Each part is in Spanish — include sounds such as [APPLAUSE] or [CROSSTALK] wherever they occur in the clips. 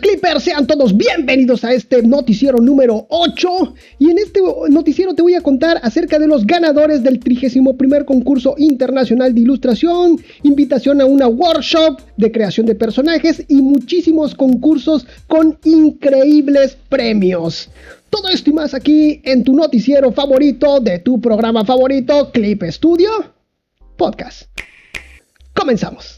Clippers? Sean todos bienvenidos a este noticiero número 8 y en este noticiero te voy a contar acerca de los ganadores del 31 concurso internacional de ilustración, invitación a una workshop de creación de personajes y muchísimos concursos con increíbles premios. Todo esto y más aquí en tu noticiero favorito de tu programa favorito Clip Studio Podcast. Comenzamos.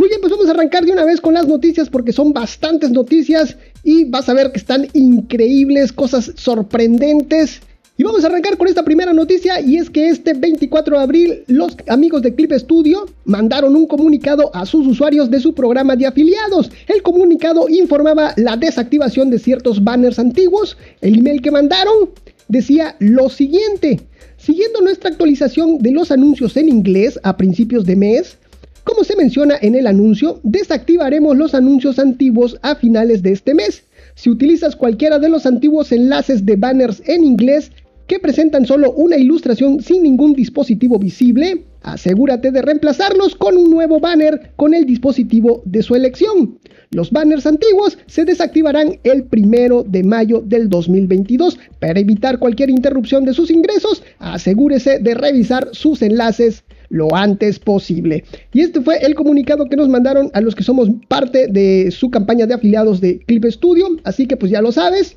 Muy bien, pues vamos a arrancar de una vez con las noticias porque son bastantes noticias y vas a ver que están increíbles, cosas sorprendentes. Y vamos a arrancar con esta primera noticia y es que este 24 de abril los amigos de Clip Studio mandaron un comunicado a sus usuarios de su programa de afiliados. El comunicado informaba la desactivación de ciertos banners antiguos. El email que mandaron decía lo siguiente. Siguiendo nuestra actualización de los anuncios en inglés a principios de mes, como se menciona en el anuncio, desactivaremos los anuncios antiguos a finales de este mes. Si utilizas cualquiera de los antiguos enlaces de banners en inglés que presentan solo una ilustración sin ningún dispositivo visible, asegúrate de reemplazarlos con un nuevo banner con el dispositivo de su elección. Los banners antiguos se desactivarán el primero de mayo del 2022. Para evitar cualquier interrupción de sus ingresos, asegúrese de revisar sus enlaces lo antes posible. Y este fue el comunicado que nos mandaron a los que somos parte de su campaña de afiliados de Clip Studio. Así que pues ya lo sabes.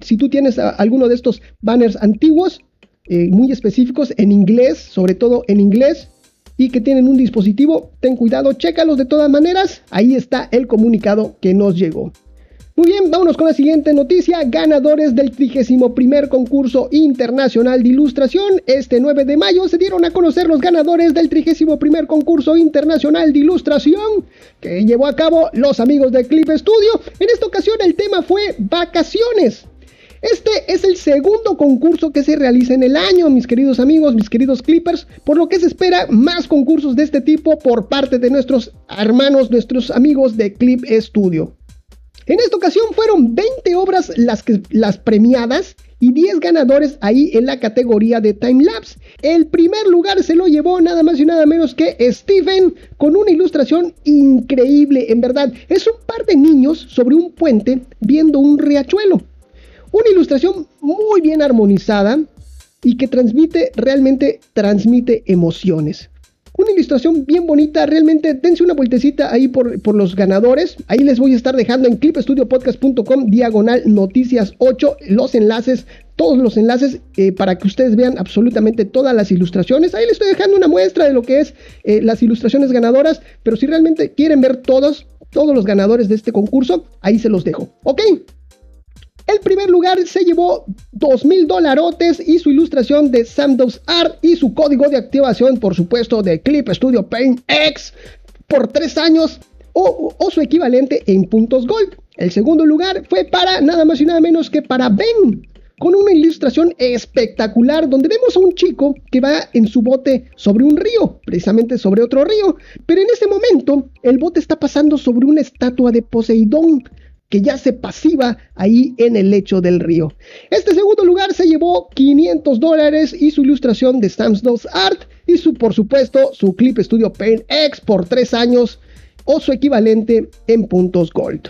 Si tú tienes alguno de estos banners antiguos, eh, muy específicos en inglés, sobre todo en inglés, y que tienen un dispositivo, ten cuidado, chécalos de todas maneras. Ahí está el comunicado que nos llegó. Muy bien, vámonos con la siguiente noticia. Ganadores del 31 concurso internacional de ilustración. Este 9 de mayo se dieron a conocer los ganadores del 31 concurso internacional de ilustración que llevó a cabo los amigos de Clip Studio. En esta ocasión el tema fue vacaciones. Este es el segundo concurso que se realiza en el año, mis queridos amigos, mis queridos clippers, por lo que se espera más concursos de este tipo por parte de nuestros hermanos, nuestros amigos de Clip Studio. En esta ocasión fueron 20 obras las, que, las premiadas y 10 ganadores ahí en la categoría de timelapse. El primer lugar se lo llevó nada más y nada menos que Stephen con una ilustración increíble, en verdad. Es un par de niños sobre un puente viendo un riachuelo. Una ilustración muy bien armonizada y que transmite, realmente transmite emociones. Una ilustración bien bonita, realmente dense una vueltecita ahí por, por los ganadores. Ahí les voy a estar dejando en clipstudiopodcast.com diagonal noticias 8 los enlaces, todos los enlaces eh, para que ustedes vean absolutamente todas las ilustraciones. Ahí les estoy dejando una muestra de lo que es eh, las ilustraciones ganadoras, pero si realmente quieren ver todos, todos los ganadores de este concurso, ahí se los dejo. ¿Ok? El primer lugar se llevó 2 mil dolarotes y su ilustración de Samdos Art y su código de activación, por supuesto, de Clip Studio Paint X por 3 años o, su equivalente en puntos gold. El segundo lugar fue para nada más y nada menos que para Ben, con una ilustración espectacular donde vemos a un chico que va en su bote sobre un río, precisamente sobre otro río, pero en ese momento el bote está pasando sobre una estatua de Poseidón que ya se pasiva ahí en el lecho del río. Este segundo lugar se llevó 500 dólares y su ilustración de Sam's Art y su, por supuesto, su Clip Studio Paint X por 3 años o su equivalente en puntos gold.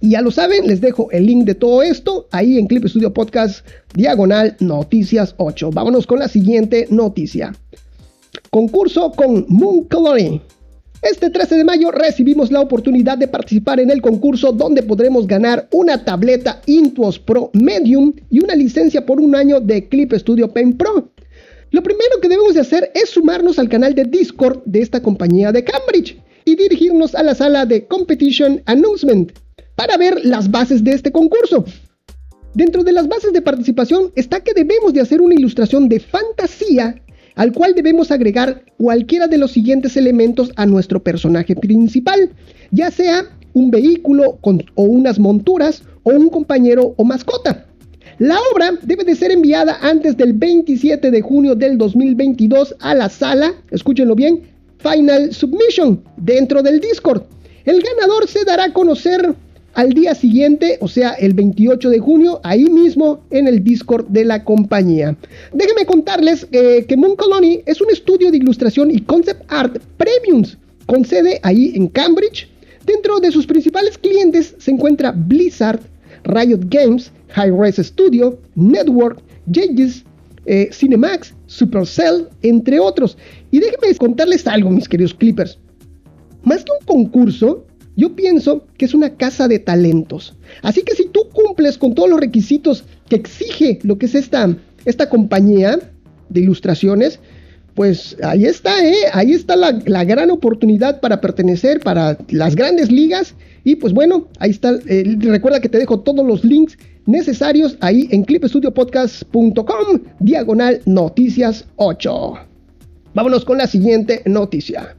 Y ya lo saben, les dejo el link de todo esto ahí en Clip Studio Podcast Diagonal Noticias 8. Vámonos con la siguiente noticia. Concurso con Moon Coloring. Este 13 de mayo recibimos la oportunidad de participar en el concurso donde podremos ganar una tableta Intuos Pro Medium y una licencia por un año de Clip Studio Pen Pro. Lo primero que debemos de hacer es sumarnos al canal de Discord de esta compañía de Cambridge y dirigirnos a la sala de Competition Announcement para ver las bases de este concurso. Dentro de las bases de participación está que debemos de hacer una ilustración de fantasía al cual debemos agregar cualquiera de los siguientes elementos a nuestro personaje principal, ya sea un vehículo o unas monturas o un compañero o mascota. La obra debe de ser enviada antes del 27 de junio del 2022 a la sala, escúchenlo bien, Final Submission dentro del Discord. El ganador se dará a conocer al día siguiente, o sea, el 28 de junio, ahí mismo en el Discord de la compañía. Déjenme contarles eh, que Moon Colony es un estudio de ilustración y concept art premiums con sede ahí en Cambridge, Dentro de sus principales clientes se encuentra Blizzard, Riot Games, Hi-Res Studio, Network, Jages, eh, Cinemax, Supercell, entre otros. Y déjenme contarles algo, mis queridos Clippers. Más que un concurso, yo pienso que es una casa de talentos. Así que si tú cumples con todos los requisitos que exige lo que es esta, esta compañía de ilustraciones, pues ahí está, ¿eh? ahí está la, la, gran oportunidad para pertenecer para las grandes ligas. Y pues bueno, ahí está. Eh, recuerda que te dejo todos los links necesarios ahí en clipstudiopodcast.com, diagonal noticias 8. Vámonos con la siguiente noticia.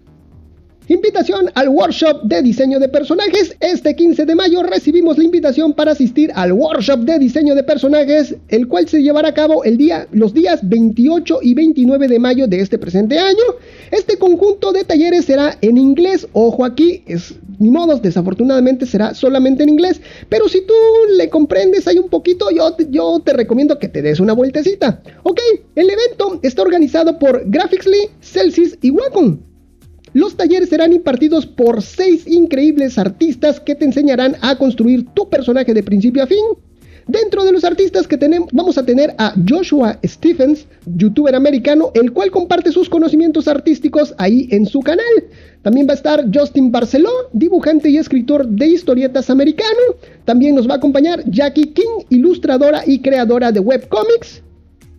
Invitación al workshop de diseño de personajes. Este 15 de mayo recibimos la invitación para asistir al workshop de diseño de personajes, el cual se llevará a cabo el día, los días 28 y 29 de mayo de este presente año. Este conjunto de talleres será en inglés. Ojo aquí, es ni modos, desafortunadamente será solamente en inglés. Pero si tú le comprendes ahí un poquito, yo, yo te recomiendo que te des una vueltecita. Ok, el evento está organizado por Graphicsly, Celsius y Wacom. Los talleres serán impartidos por seis increíbles artistas que te enseñarán a construir tu personaje de principio a fin. Dentro de los artistas que tenemos, vamos a tener a Joshua Stephens, youtuber americano, el cual comparte sus conocimientos artísticos ahí en su canal. También va a estar Justin Barceló, dibujante y escritor de historietas americano. También nos va a acompañar Jackie King, ilustradora y creadora de webcomics.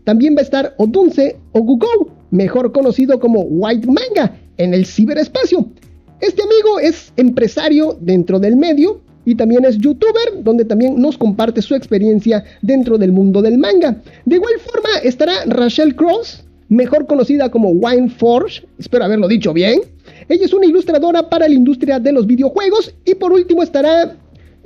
También va a estar Odunce Ogugo, mejor conocido como White Manga, en el ciberespacio. Este amigo es empresario dentro del medio y también es youtuber, donde también nos comparte su experiencia dentro del mundo del manga. De igual forma estará Rachel Cross, mejor conocida como Wine Forge, espero haberlo dicho bien. Ella es una ilustradora para la industria de los videojuegos. Y por último estará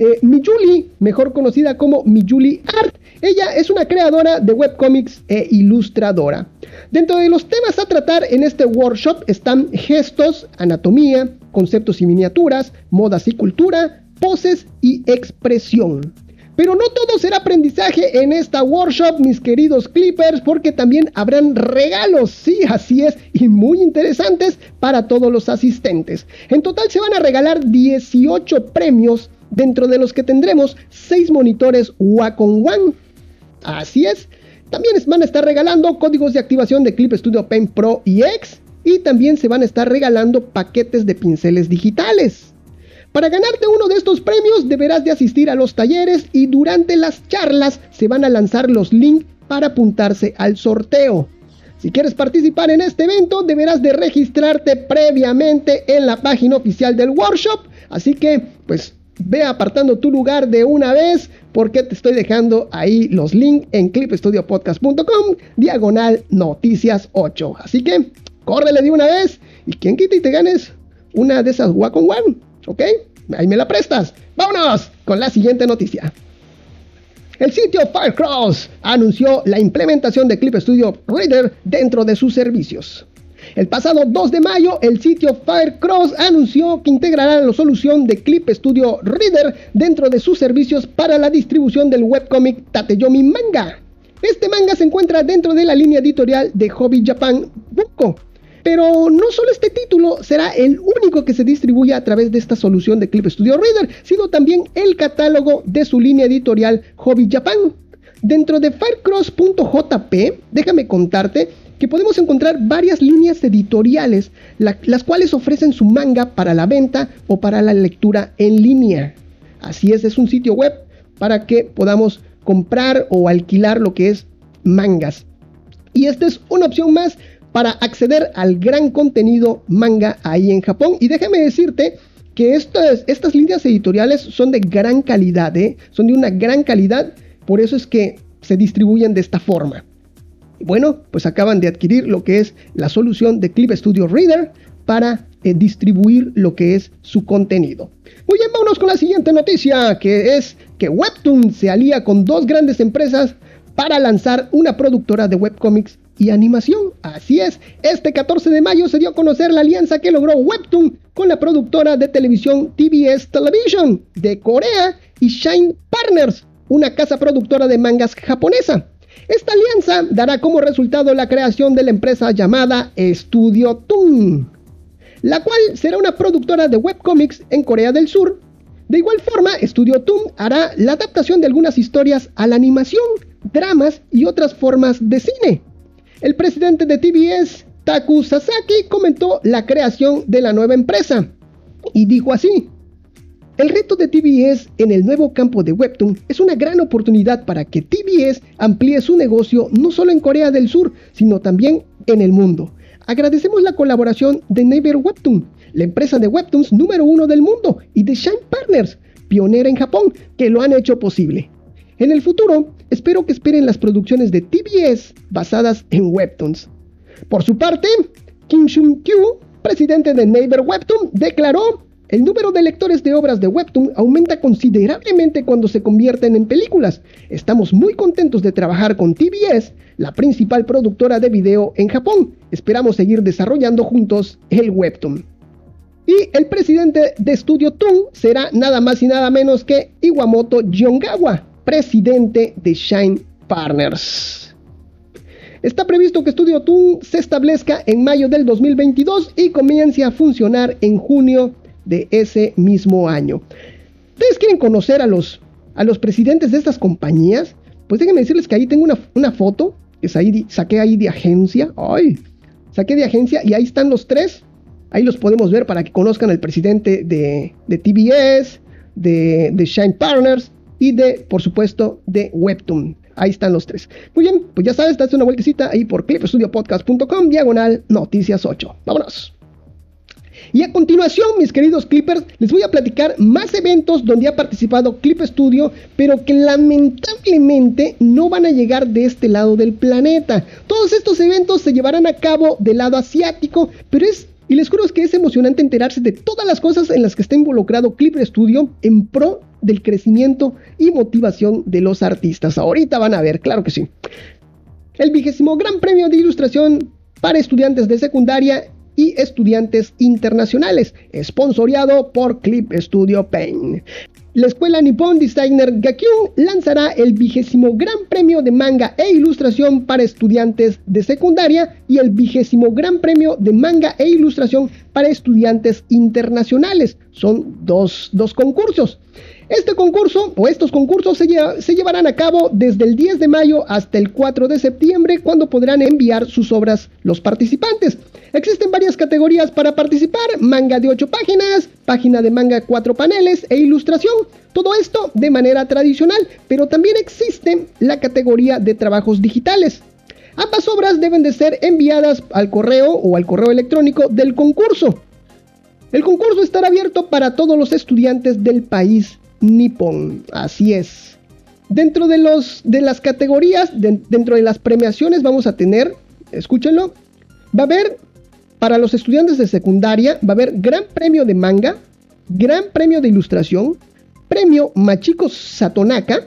eh, Miyuli, mejor conocida como Miyuli Art. Ella es una creadora de webcomics e ilustradora. Dentro de los temas a tratar en este workshop están gestos, anatomía, conceptos y miniaturas, modas y cultura, poses y expresión. Pero no todo será aprendizaje en esta workshop, mis queridos clippers, porque también habrán regalos, sí, así es, y muy interesantes para todos los asistentes. En total se van a regalar 18 premios, dentro de los que tendremos 6 monitores Wacom One. Así es, también van a estar regalando códigos de activación de Clip Studio Pen Pro y X y también se van a estar regalando paquetes de pinceles digitales. Para ganarte uno de estos premios deberás de asistir a los talleres y durante las charlas se van a lanzar los links para apuntarse al sorteo. Si quieres participar en este evento deberás de registrarte previamente en la página oficial del workshop, así que pues ve apartando tu lugar de una vez porque te estoy dejando ahí los links en clipstudiopodcast.com diagonal noticias 8. Así que córrele de una vez y quien quita y te ganes una de esas Wacom One, ¿ok? Ahí me la prestas. Vámonos con la siguiente noticia. El sitio Firecross anunció la implementación de Clip Studio Reader dentro de sus servicios. El pasado 2 de mayo, el sitio Firecross anunció que integrará la solución de Clip Studio Reader dentro de sus servicios para la distribución del webcomic Tateyomi Manga. Este manga se encuentra dentro de la línea editorial de Hobby Japan Bunko. Pero no solo este título será el único que se distribuye a través de esta solución de Clip Studio Reader, sino también el catálogo de su línea editorial Hobby Japan. Dentro de Firecross.jp, déjame contarte que podemos encontrar varias líneas editoriales, las cuales ofrecen su manga para la venta o para la lectura en línea. Así es, es un sitio web para que podamos comprar o alquilar lo que es mangas. Y esta es una opción más para acceder al gran contenido manga ahí en Japón. Y déjame decirte que estas, líneas editoriales son de gran calidad, ¿eh? son de una gran calidad, por eso es que se distribuyen de esta forma. Bueno, pues acaban de adquirir lo que es la solución de Clip Studio Reader para eh, distribuir lo que es su contenido. Muy bien, vámonos con la siguiente noticia, que es que Webtoon se alía con dos grandes empresas para lanzar una productora de webcomics y animación. Así es, este 14 de mayo se dio a conocer la alianza que logró Webtoon con la productora de televisión TBS Television de Corea y Shine Partners, una casa productora de mangas japonesa. Esta alianza dará como resultado la creación de la empresa llamada Studio Toon. la cual será una productora de webcomics en Corea del Sur. De igual forma, Studio Toon hará la adaptación de algunas historias a la animación, dramas y otras formas de cine. El presidente de TBS, Taku Sasaki, comentó la creación de la nueva empresa y dijo así. El reto de TBS en el nuevo campo de Webtoon es una gran oportunidad para que TBS amplíe su negocio no solo en Corea del Sur, sino también en el mundo. Agradecemos la colaboración de Neighbor Webtoon, la empresa de Webtoons número uno del mundo, y de Shine Partners, pionera en Japón, que lo han hecho posible. En el futuro, espero que esperen las producciones de TBS basadas en Webtoons. Por su parte, Kim Shun-kyu, presidente de Neighbor Webtoon, declaró el número de lectores de obras de Webtoon aumenta considerablemente cuando se convierten en películas. Estamos muy contentos de trabajar con TBS, la principal productora de video en Japón. Esperamos seguir desarrollando juntos el Webtoon. Y el presidente de Studio Toon será nada más y nada menos que Iwamoto Yongawa, presidente de Shine Partners. Está previsto que Studio Toon se establezca en mayo del 2022 y comience a funcionar en junio de ese mismo año. ¿Ustedes quieren conocer a los, a los presidentes de estas compañías? Pues déjenme decirles que ahí tengo una, foto que saqué ahí de agencia. ¡Ay! Saqué de agencia y ahí están los tres. Ahí los podemos ver para que conozcan al presidente de, de TBS, de Shine Partners y de, por supuesto, de Webtoon. Ahí están los tres. Muy bien, pues ya sabes, date una vueltecita ahí por clipstudiopodcast.com, diagonal noticias 8. Vámonos. Y a continuación, mis queridos Clippers, les voy a platicar más eventos donde ha participado Clip Studio, pero que lamentablemente no van a llegar de este lado del planeta. Todos estos eventos se llevarán a cabo del lado asiático, pero es y les juro que es emocionante enterarse de todas las cosas en las que está involucrado Clip Studio en pro del crecimiento y motivación de los artistas. Ahorita van a ver, claro que sí. El vigésimo Gran Premio de Ilustración para estudiantes de secundaria y estudiantes internacionales, esponsoreado por Clip Studio Paint. La escuela Nippon Designer Gakyun lanzará el vigésimo Gran Premio de Manga e Ilustración para estudiantes de secundaria y el vigésimo Gran Premio de Manga e Ilustración para estudiantes internacionales. Son dos, dos concursos. Este concurso o estos concursos se, llevarán a cabo desde el 10 de mayo hasta el 4 de septiembre cuando podrán enviar sus obras los participantes. Existen varias categorías para participar, manga de 8 páginas, página de manga 4 paneles e ilustración. Todo esto de manera tradicional, pero también existe la categoría de trabajos digitales. Ambas obras deben de ser enviadas al correo o al correo electrónico del concurso. El concurso estará abierto para todos los estudiantes del país nipón. Así es. Dentro de, los, de las categorías, dentro de las premiaciones vamos a tener, escúchenlo, va a haber para los estudiantes de secundaria, va a haber gran premio de manga, gran premio de ilustración, premio Machiko Satonaka,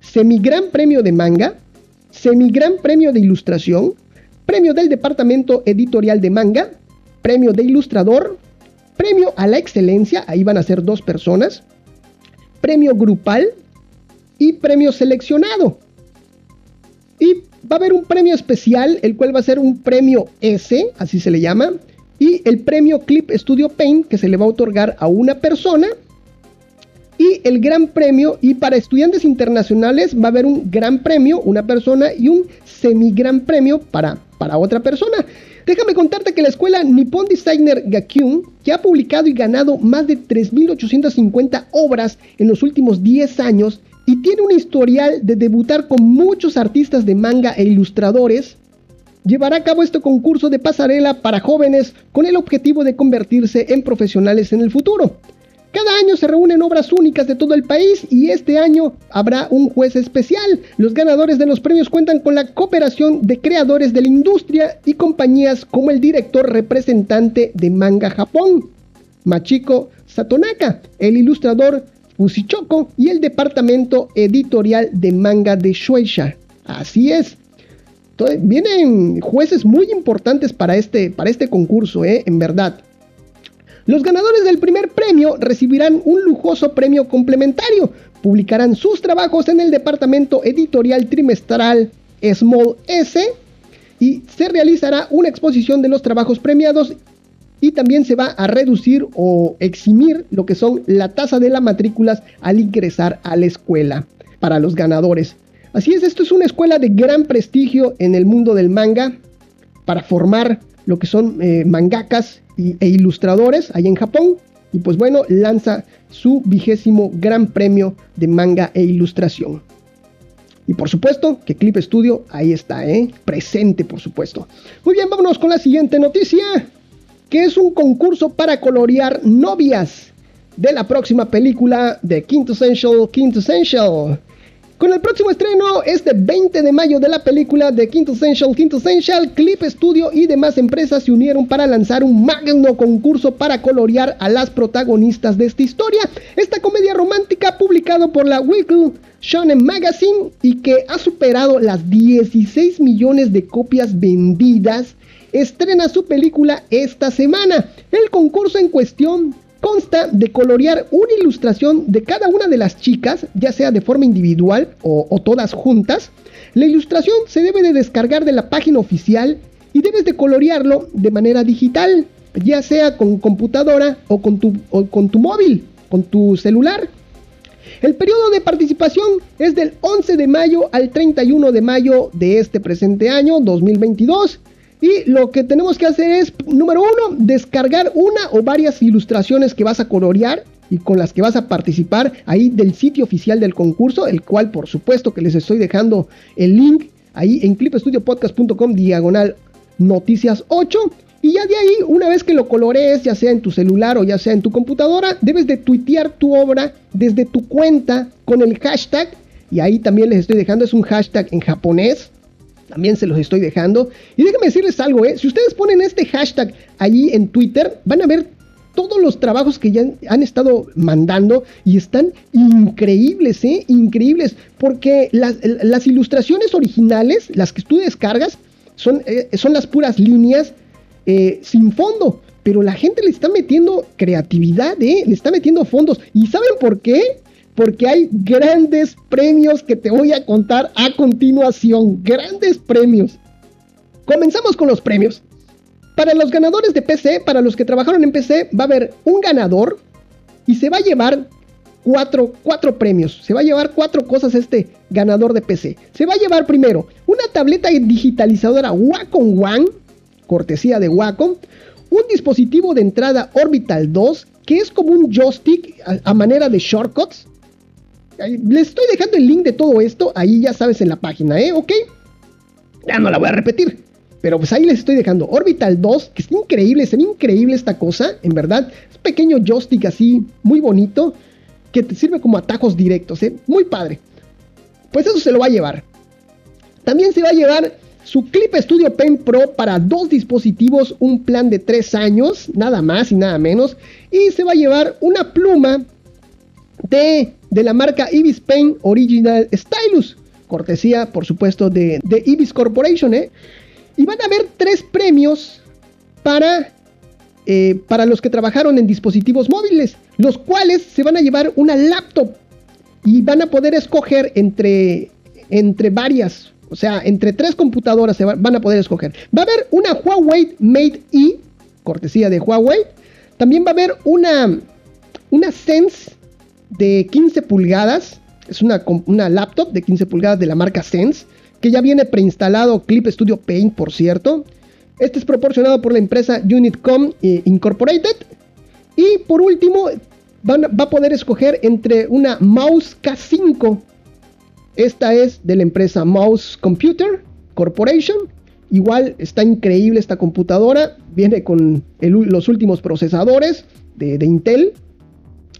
semigran premio de manga, semigran premio de ilustración, premio del departamento editorial de manga, premio de ilustrador, premio a la excelencia, ahí van a ser dos personas, premio grupal y premio seleccionado. Y va a haber un premio especial, el cual va a ser un premio S, así se le llama, y el premio Clip Studio Paint, que se le va a otorgar a una persona. Y el gran premio, y para estudiantes internacionales va a haber un gran premio, una persona, y un semi gran premio para, para otra persona. Déjame contarte que la escuela Nippon Designer Gakyun, que ha publicado y ganado más de 3.850 obras en los últimos 10 años y tiene un historial de debutar con muchos artistas de manga e ilustradores, llevará a cabo este concurso de pasarela para jóvenes con el objetivo de convertirse en profesionales en el futuro. Cada año se reúnen obras únicas de todo el país y este año habrá un juez especial. Los ganadores de los premios cuentan con la cooperación de creadores de la industria y compañías como el director representante de Manga Japón, Machiko Satonaka, el ilustrador Fusichoko y el departamento editorial de manga de Shueisha. Así es. vienen jueces muy importantes para este, para este concurso, ¿eh? en verdad. Los ganadores del primer premio recibirán un lujoso premio complementario. Publicarán sus trabajos en el departamento editorial trimestral Small S y se realizará una exposición de los trabajos premiados y también se va a reducir o eximir lo que son la tasa de las matrículas al ingresar a la escuela para los ganadores. Así es, esto es una escuela de gran prestigio en el mundo del manga para formar lo que son eh, mangakas e ilustradores ahí en Japón. Y pues bueno, lanza su vigésimo gran premio de manga e ilustración. Y por supuesto que Clip Studio ahí está, ¿eh? presente por supuesto. Muy bien, vámonos con la siguiente noticia, que es un concurso para colorear novias de la próxima película de Quintessential Quintessential. Con el próximo estreno, este 20 de mayo de la película de Quintessential Quintessential, Clip Studio y demás empresas se unieron para lanzar un magno concurso para colorear a las protagonistas de esta historia. Esta comedia romántica publicado por la Weekly Shonen Magazine y que ha superado las 16 millones de copias vendidas, estrena su película esta semana. El concurso en cuestión consta de colorear una ilustración de cada una de las chicas, ya sea de forma individual o, todas juntas. La ilustración se debe de descargar de la página oficial y debes de colorearlo de manera digital, ya sea con computadora o con tu, o con tu móvil, con tu celular. El periodo de participación es del 11 de mayo al 31 de mayo de este presente año 2022. Y lo que tenemos que hacer es, número uno, descargar una o varias ilustraciones que vas a colorear y con las que vas a participar ahí del sitio oficial del concurso, el cual por supuesto que les estoy dejando el link ahí en clipestudiopodcast.com diagonal noticias 8. Y ya de ahí, una vez que lo colorees, ya sea en tu celular o ya sea en tu computadora, debes de tuitear tu obra desde tu cuenta con el hashtag. Y ahí también les estoy dejando, es un hashtag en japonés, también se los estoy dejando. Y déjenme decirles algo, ¿eh? Si ustedes ponen este hashtag allí en Twitter, van a ver todos los trabajos que ya han estado mandando y están increíbles, ¿eh? Increíbles. Porque las, ilustraciones originales, las que tú descargas, son, eh, son las puras líneas eh, sin fondo. Pero la gente le está metiendo creatividad, ¿eh? Le está metiendo fondos. ¿Y saben por qué? Porque hay grandes premios que te voy a contar a continuación. Grandes premios. Comenzamos con los premios. Para los ganadores de PC, para los que trabajaron en PC, va a haber un ganador y se va a llevar cuatro, cuatro premios. Se va a llevar cuatro cosas este ganador de PC. Se va a llevar primero una tableta digitalizadora Wacom One, cortesía de Wacom, un dispositivo de entrada Orbital 2, que es como un joystick a manera de shortcuts, les estoy dejando el link de todo esto ahí ya sabes en la página, ¿eh? ¿Ok? Ya no la voy a repetir. Pero pues ahí les estoy dejando Orbital 2, que es increíble, es increíble esta cosa, en verdad. Es un pequeño joystick así, muy bonito, que te sirve como atajos directos, ¿eh? Muy padre. Pues eso se lo va a llevar. También se va a llevar su Clip Studio Pen Pro para dos dispositivos, un plan de tres años, nada más y nada menos. Y se va a llevar una pluma de de la marca Ibis Paint Original Stylus. Cortesía, por supuesto, de, Ibis Corporation. ¿eh? Y van a haber tres premios para, eh, para los que trabajaron en dispositivos móviles, los cuales se van a llevar una laptop y van a poder escoger entre, entre varias, o sea, entre tres computadoras se van a poder escoger. Va a haber una Huawei Mate E, cortesía de Huawei. También va a haber una, una Sense de 15 pulgadas. Es una, una laptop de 15 pulgadas de la marca Sense, que ya viene preinstalado Clip Studio Paint, por cierto. Este es proporcionado por la empresa Unitcom eh, Incorporated. Y por último, va a poder escoger entre una mouse K5. Esta es de la empresa Mouse Computer Corporation. Igual está increíble esta computadora. Viene con los últimos procesadores de Intel.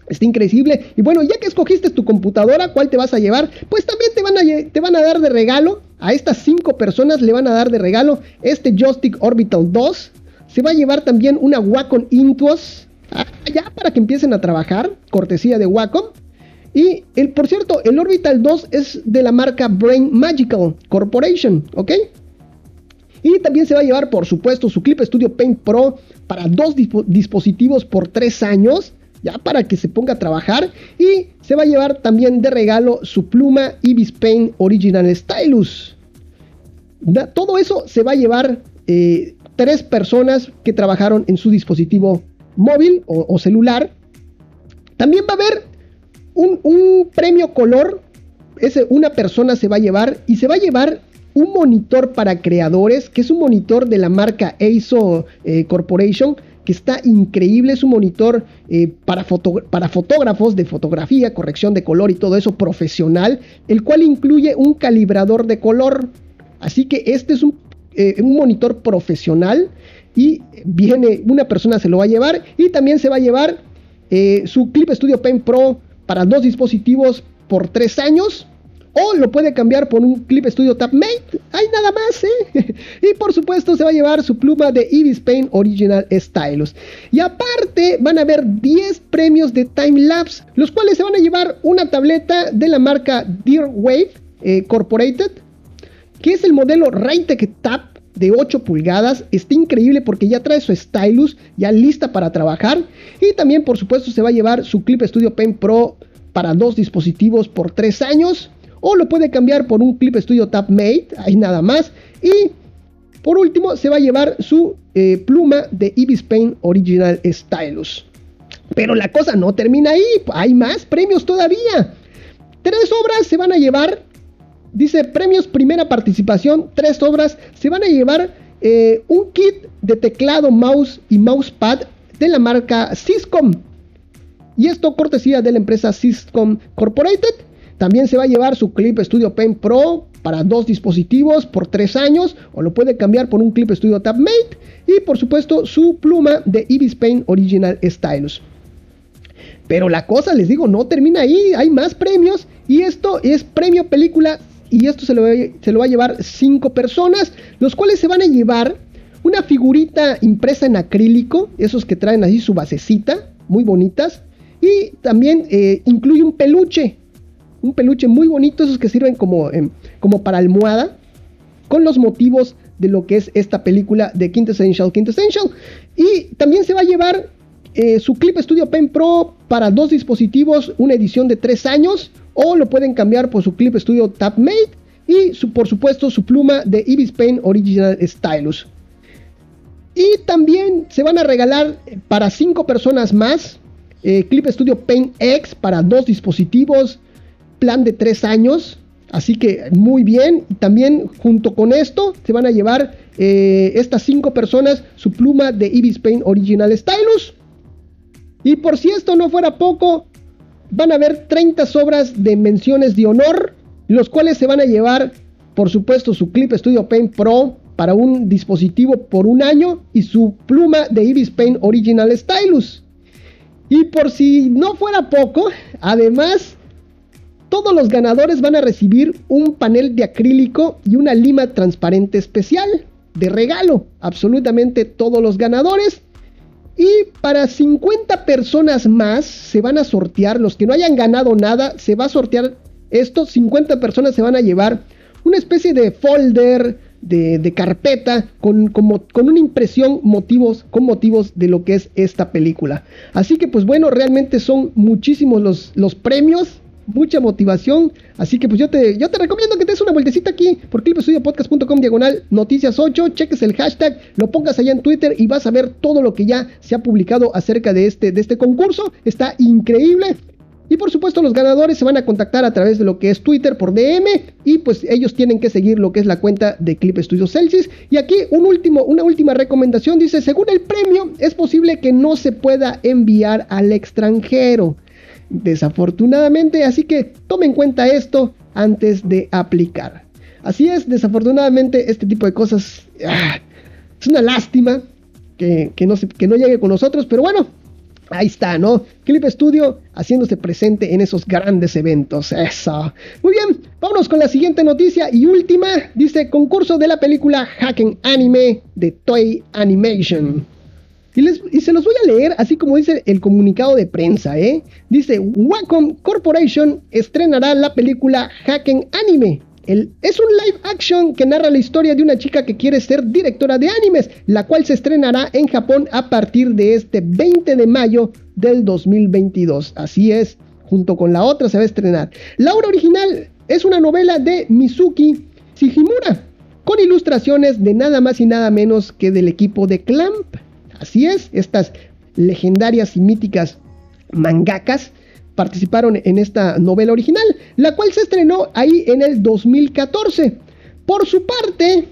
Está increíble. Y bueno, ya que escogiste tu computadora, ¿cuál te vas a llevar? Pues también te van a, te van a dar de regalo. A estas 5 personas le van a dar de regalo este Joystick Orbital 2. Se va a llevar también una Wacom Intuos. Ah, ya para que empiecen a trabajar. Cortesía de Wacom. Y el, por cierto, el Orbital 2 es de la marca Brain Magical Corporation. ¿Ok? Y también se va a llevar, por supuesto, su Clip Studio Paint Pro para dos dispositivos por 3 años ya para que se ponga a trabajar y se va a llevar también de regalo su pluma Ibis Paint Original Stylus. todo eso se va a llevar eh, tres personas que trabajaron en su dispositivo móvil o, celular. También va a haber un, premio color. Ese una persona se va a llevar y se va a llevar un monitor para creadores, que es un monitor de la marca ASO eh, Corporation, que está increíble, es un monitor eh, para, para fotógrafos de fotografía, corrección de color y todo eso profesional, el cual incluye un calibrador de color. Así que este es un, eh, un monitor profesional y viene, una persona se lo va a llevar y también se va a llevar su Clip Studio Pen Pro para dos dispositivos por tres años o lo puede cambiar por un Clip Studio TapMate. Hay nada más, ¿eh? [LAUGHS] y por supuesto se va a llevar su pluma de Ibis Paint Original Stylus. Y aparte van a haber 10 premios de Time Lapse, los cuales se van a llevar una tableta de la marca Dear Wave eh, Corporated, que es el modelo Raytech Tap de 8 pulgadas. Está increíble porque ya trae su stylus ya lista para trabajar. Y también, por supuesto, se va a llevar su Clip Studio Pen Pro para dos dispositivos por 3 años o lo puede cambiar por un Clip Studio Tab Mate, ahí nada más. Y por último se va a llevar su eh, pluma de Ibis Paint Original Stylus. Pero la cosa no termina ahí, hay más premios todavía. Tres obras se van a llevar, dice premios primera participación, tres obras se van a llevar eh, un kit de teclado, mouse y mousepad de la marca Syscom. Y esto cortesía de la empresa Syscom Corporated. También se va a llevar su Clip Studio Pen Pro para dos dispositivos por tres años o lo puede cambiar por un Clip Studio Tab Mate y por supuesto su pluma de Ibis Paint Original Stylus. Pero la cosa, les digo, no termina ahí, hay más premios y esto es premio película y esto se lo, se lo va a llevar cinco personas, los cuales se van a llevar una figurita impresa en acrílico, esos que traen así su basecita, muy bonitas, y también eh, incluye un peluche, un peluche muy bonito, esos que sirven como, em, como para almohada, con los motivos de lo que es esta película de Quintessential Quintessential. Y también se va a llevar eh, su Clip Studio Pen Pro para dos dispositivos, una edición de tres años, o lo pueden cambiar por su Clip Studio Tab Mate y su, por supuesto su pluma de Ibis Pen Original Stylus. Y también se van a regalar para cinco personas más eh, Clip Studio Paint X para dos dispositivos, plan de tres años. Así que muy bien. También junto con esto se van a llevar eh, estas cinco personas su pluma de Ibis Paint Original Stylus. Y por si esto no fuera poco, van a haber 30 obras de menciones de honor, los cuales se van a llevar, por supuesto, su Clip Studio Paint Pro para un dispositivo por un año y su pluma de Ibis Paint Original Stylus. Y por si no fuera poco, además todos los ganadores van a recibir un panel de acrílico y una lima transparente especial de regalo. Absolutamente todos los ganadores. Y para 50 personas más se van a sortear, los que no hayan ganado nada, se va a sortear esto. 50 personas se van a llevar una especie de folder, de, carpeta, con, con una impresión motivos, con motivos de lo que es esta película. Así que pues bueno, realmente son muchísimos los, los premios mucha motivación. Así que pues yo te, yo te recomiendo que te des una vueltecita aquí por clipstudiopodcast.com diagonal noticias 8, cheques el hashtag, lo pongas allá en Twitter y vas a ver todo lo que ya se ha publicado acerca de este, de este concurso. Está increíble. Y por supuesto los ganadores se van a contactar a través de lo que es Twitter por DM y pues ellos tienen que seguir lo que es la cuenta de Clip Studio Celsius. Y aquí un último, una última recomendación dice, según el premio es posible que no se pueda enviar al extranjero desafortunadamente, así que tome en cuenta esto antes de aplicar. Así es, desafortunadamente este tipo de cosas ah, es una lástima que, no que no llegue con nosotros, pero bueno, Ahí está, ¿no? Clip Studio haciéndose presente en esos grandes eventos. Eso. Muy bien, vámonos con la siguiente noticia y última. Dice concurso de la película Hacken Anime de Toy Animation. Y, se los voy a leer así como dice el comunicado de prensa, ¿eh? Dice, Wacom Corporation estrenará la película Hacken Anime. Es un live action que narra la historia de una chica que quiere ser directora de animes, la cual se estrenará en Japón a partir de este 20 de mayo del 2022. Así es, junto con la otra se va a estrenar. La obra original es una novela de Mizuki Shihimura, con ilustraciones de nada más y nada menos que del equipo de Clamp. Así es, estas legendarias y míticas mangakas participaron en esta novela original, la cual se estrenó ahí en el 2014. Por su parte,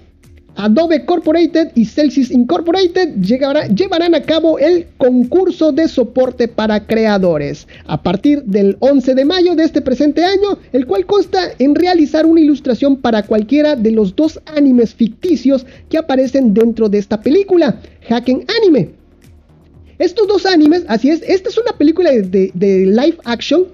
Adobe Corporated y Celsius Incorporated llevarán a cabo el concurso de soporte para creadores a partir del 11 de mayo de este presente año, el cual consta en realizar una ilustración para cualquiera de los dos animes ficticios que aparecen dentro de esta película, Hacken Anime. Estos dos animes, así es, esta es una película de, de live action,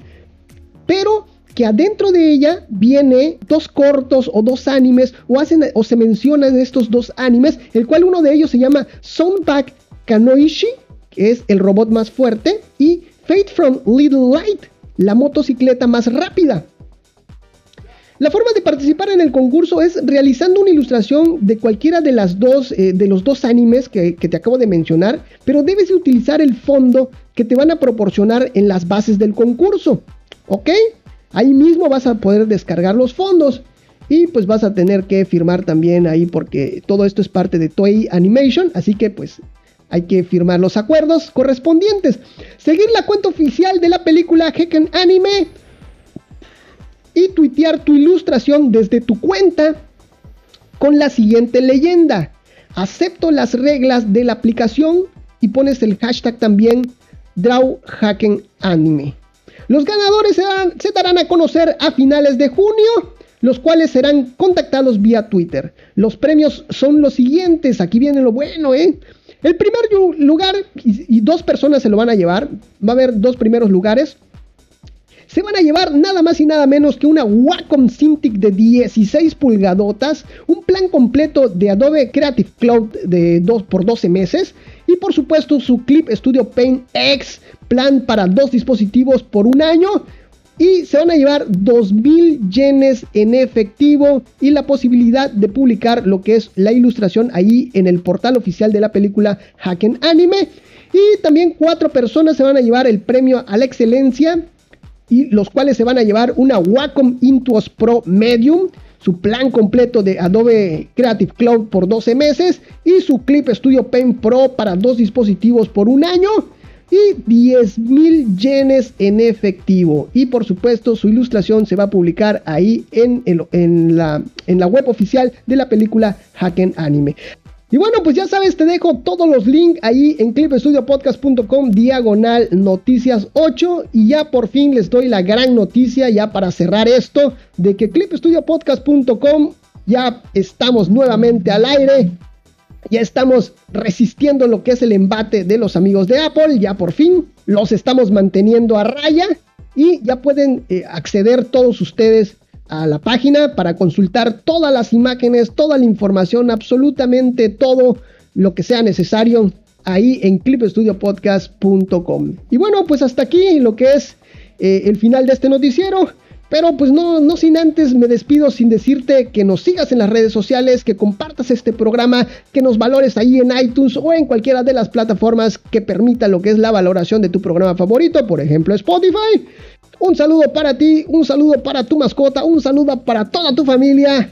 pero que adentro de ella viene dos cortos o dos animes o, hacen, o se mencionan estos dos animes, el cual uno de ellos se llama Soundback Kanoishi, que es el robot más fuerte, y Fate from Little Light, la motocicleta más rápida. La forma de participar en el concurso es realizando una ilustración de cualquiera de, las dos, eh, de los dos animes que, que, te acabo de mencionar, pero debes utilizar el fondo que te van a proporcionar en las bases del concurso. ¿Ok? Ahí mismo vas a poder descargar los fondos. Y pues vas a tener que firmar también ahí porque todo esto es parte de Toei Animation. Así que pues hay que firmar los acuerdos correspondientes. Seguir la cuenta oficial de la película Hecken Anime. Y tuitear tu ilustración desde tu cuenta con la siguiente leyenda. Acepto las reglas de la aplicación y pones el hashtag también Draw Anime. Los ganadores se, darán a conocer a finales de junio, los cuales serán contactados vía Twitter. Los premios son los siguientes, aquí viene lo bueno, ¿eh? El primer lugar, y, dos personas se lo van a llevar, va a haber dos primeros lugares. Se van a llevar nada más y nada menos que una Wacom Cintiq de 16 pulgadotas, un plan completo de Adobe Creative Cloud de 2 por 12 meses y por supuesto su Clip Studio Paint X plan para dos dispositivos por un año y se van a llevar 2.000 yenes en efectivo y la posibilidad de publicar lo que es la ilustración ahí en el portal oficial de la película Hacken Anime. Y también cuatro personas se van a llevar el premio a la excelencia y los cuales se van a llevar una Wacom Intuos Pro Medium, su plan completo de Adobe Creative Cloud por 12 meses y su Clip Studio Paint Pro para dos dispositivos por un año y 10 mil yenes en efectivo. Y por supuesto su ilustración se va a publicar ahí en, en, la, en la web oficial de la película Hacken Anime. Y bueno, pues ya sabes, te dejo todos los links ahí en clipstudiopodcast.com diagonal noticias 8 y ya por fin les doy la gran noticia ya para cerrar esto de que clipstudiopodcast.com ya estamos nuevamente al aire ya estamos resistiendo lo que es el embate de los amigos de Apple, ya por fin los estamos manteniendo a raya y ya pueden eh, acceder todos ustedes a la página para consultar todas las imágenes, toda la información, absolutamente todo lo que sea necesario ahí en clipstudiopodcast.com. Y bueno, pues hasta aquí lo que es eh, el final de este noticiero. Pero pues no, no sin antes me despido sin decirte que nos sigas en las redes sociales, que compartas este programa, que nos valores ahí en iTunes o en cualquiera de las plataformas que permita lo que es la valoración de tu programa favorito, por ejemplo Spotify. Un saludo para ti, un saludo para tu mascota, un saludo para toda tu familia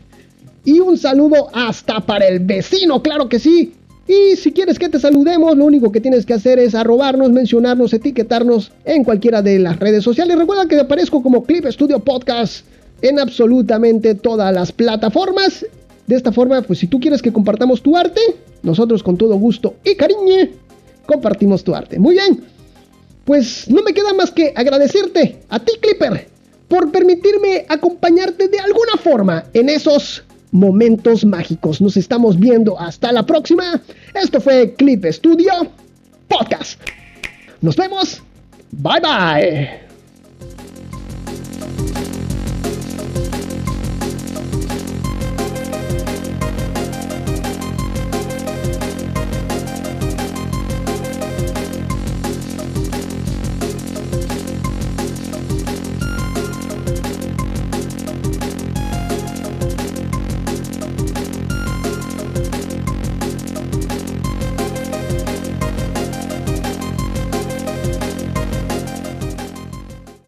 y un saludo hasta para el vecino, claro que sí. Y si quieres que te saludemos, lo único que tienes que hacer es arrobarnos, mencionarnos, etiquetarnos en cualquiera de las redes sociales. Recuerda que aparezco como Clip Studio Podcast en absolutamente todas las plataformas. De esta forma, pues si tú quieres que compartamos tu arte, nosotros con todo gusto y cariño compartimos tu arte. Muy bien, pues no me queda más que agradecerte a ti, Clipper, por permitirme acompañarte de alguna forma en esos momentos mágicos. Nos estamos viendo hasta la próxima. Esto fue Clip Studio Podcast. Nos vemos. Bye bye.